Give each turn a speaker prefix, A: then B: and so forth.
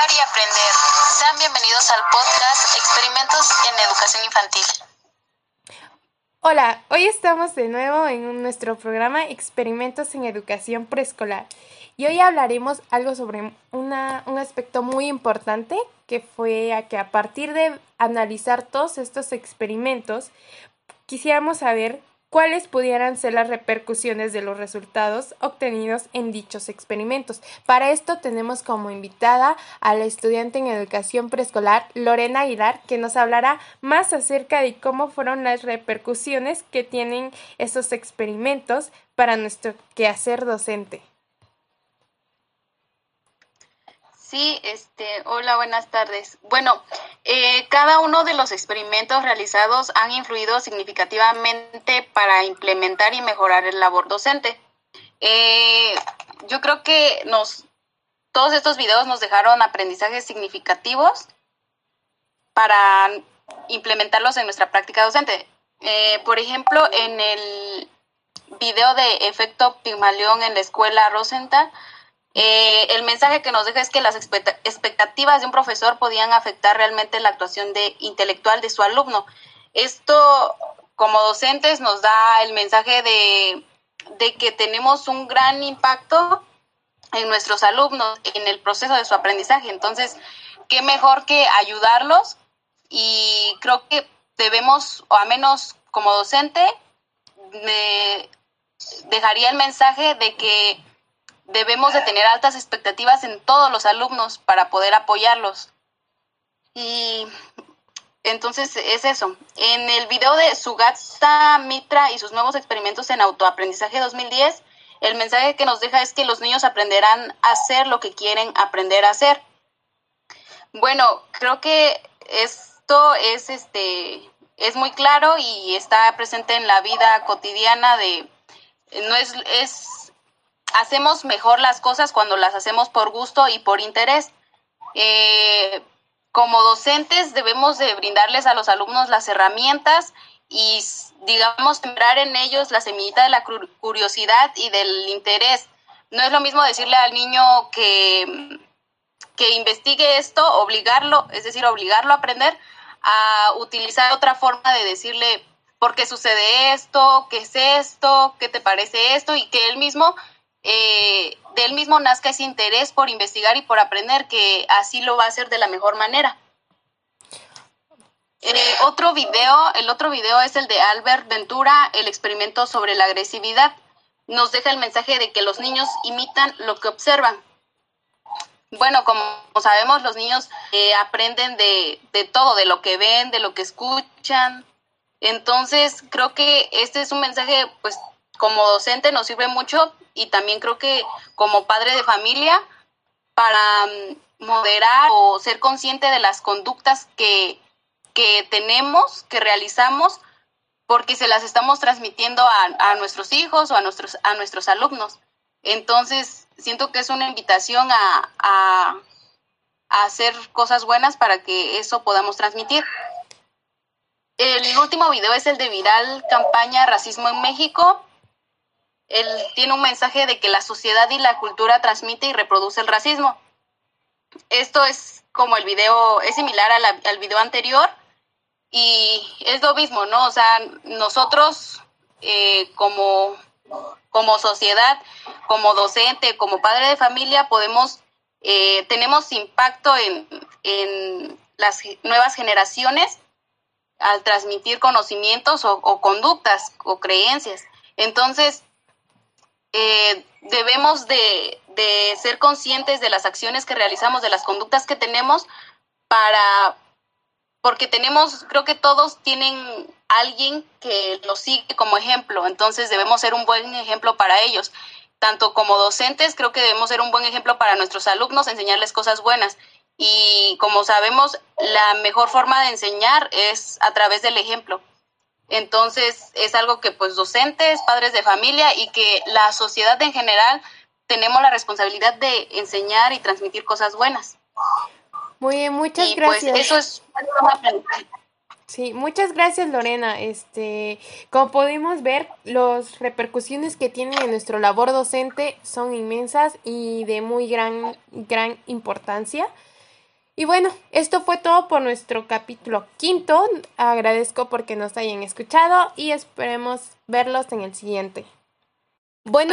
A: Y aprender. Sean bienvenidos al podcast Experimentos en Educación Infantil.
B: Hola, hoy estamos de nuevo en nuestro programa Experimentos en Educación Preescolar y hoy hablaremos algo sobre una, un aspecto muy importante que fue a que a partir de analizar todos estos experimentos quisiéramos saber cuáles pudieran ser las repercusiones de los resultados obtenidos en dichos experimentos. Para esto tenemos como invitada a la estudiante en educación preescolar Lorena Aguilar, que nos hablará más acerca de cómo fueron las repercusiones que tienen estos experimentos para nuestro quehacer docente.
C: Sí, este, hola, buenas tardes. Bueno, eh, cada uno de los experimentos realizados han influido significativamente para implementar y mejorar el labor docente. Eh, yo creo que nos, todos estos videos nos dejaron aprendizajes significativos para implementarlos en nuestra práctica docente. Eh, por ejemplo, en el video de efecto Pigmalión en la escuela Rosenthal, eh, el mensaje que nos deja es que las expectativas de un profesor podían afectar realmente la actuación de, intelectual de su alumno. Esto, como docentes, nos da el mensaje de, de que tenemos un gran impacto en nuestros alumnos, en el proceso de su aprendizaje. Entonces, qué mejor que ayudarlos y creo que debemos, o a menos como docente, me dejaría el mensaje de que debemos de tener altas expectativas en todos los alumnos para poder apoyarlos. Y entonces es eso. En el video de Sugatsa Mitra y sus nuevos experimentos en autoaprendizaje 2010, el mensaje que nos deja es que los niños aprenderán a hacer lo que quieren aprender a hacer. Bueno, creo que esto es este es muy claro y está presente en la vida cotidiana de no es, es hacemos mejor las cosas cuando las hacemos por gusto y por interés. Eh, como docentes debemos de brindarles a los alumnos las herramientas y, digamos, sembrar en ellos la semillita de la curiosidad y del interés. No es lo mismo decirle al niño que, que investigue esto, obligarlo, es decir, obligarlo a aprender, a utilizar otra forma de decirle por qué sucede esto, qué es esto, qué te parece esto, y que él mismo eh, de él mismo nazca ese interés por investigar y por aprender, que así lo va a hacer de la mejor manera. Eh, otro video, el otro video es el de Albert Ventura, el experimento sobre la agresividad. Nos deja el mensaje de que los niños imitan lo que observan. Bueno, como sabemos, los niños eh, aprenden de, de todo, de lo que ven, de lo que escuchan. Entonces, creo que este es un mensaje, pues, como docente nos sirve mucho y también creo que como padre de familia para mm, moderar o ser consciente de las conductas que, tenemos, que realizamos, porque se las estamos transmitiendo a, nuestros hijos o a nuestros, a nuestros alumnos. Entonces, siento que es una invitación a, a, a hacer cosas buenas para que eso podamos transmitir. El último video es el de Viral Campaña Racismo en México él tiene un mensaje de que la sociedad y la cultura transmite y reproduce el racismo. Esto es como el video, es similar al video anterior y es lo mismo, ¿no? O sea, nosotros eh, como, como sociedad, como docente, como padre de familia, podemos, eh, tenemos impacto en, en, las nuevas generaciones al transmitir conocimientos o, o conductas o creencias. Entonces, eh, debemos de, ser conscientes de las acciones que realizamos, de las conductas que tenemos para, porque tenemos, creo que todos tienen alguien que los sigue como ejemplo, entonces debemos ser un buen ejemplo para ellos. Tanto como docentes, creo que debemos ser un buen ejemplo para nuestros alumnos, enseñarles cosas buenas. Y como sabemos, la mejor forma de enseñar es a través del ejemplo. Entonces es algo que pues docentes, padres de familia y que la sociedad en general tenemos la responsabilidad de enseñar y transmitir cosas buenas.
B: Muy bien, muchas y, pues, gracias.
C: eso es
B: Sí, muchas gracias Lorena. Este, como pudimos ver, las repercusiones que tienen en nuestro labor docente son inmensas y de muy gran gran importancia. Y bueno, esto fue todo por nuestro capítulo quinto. Agradezco porque nos hayan escuchado y esperemos verlos en el siguiente. Bueno,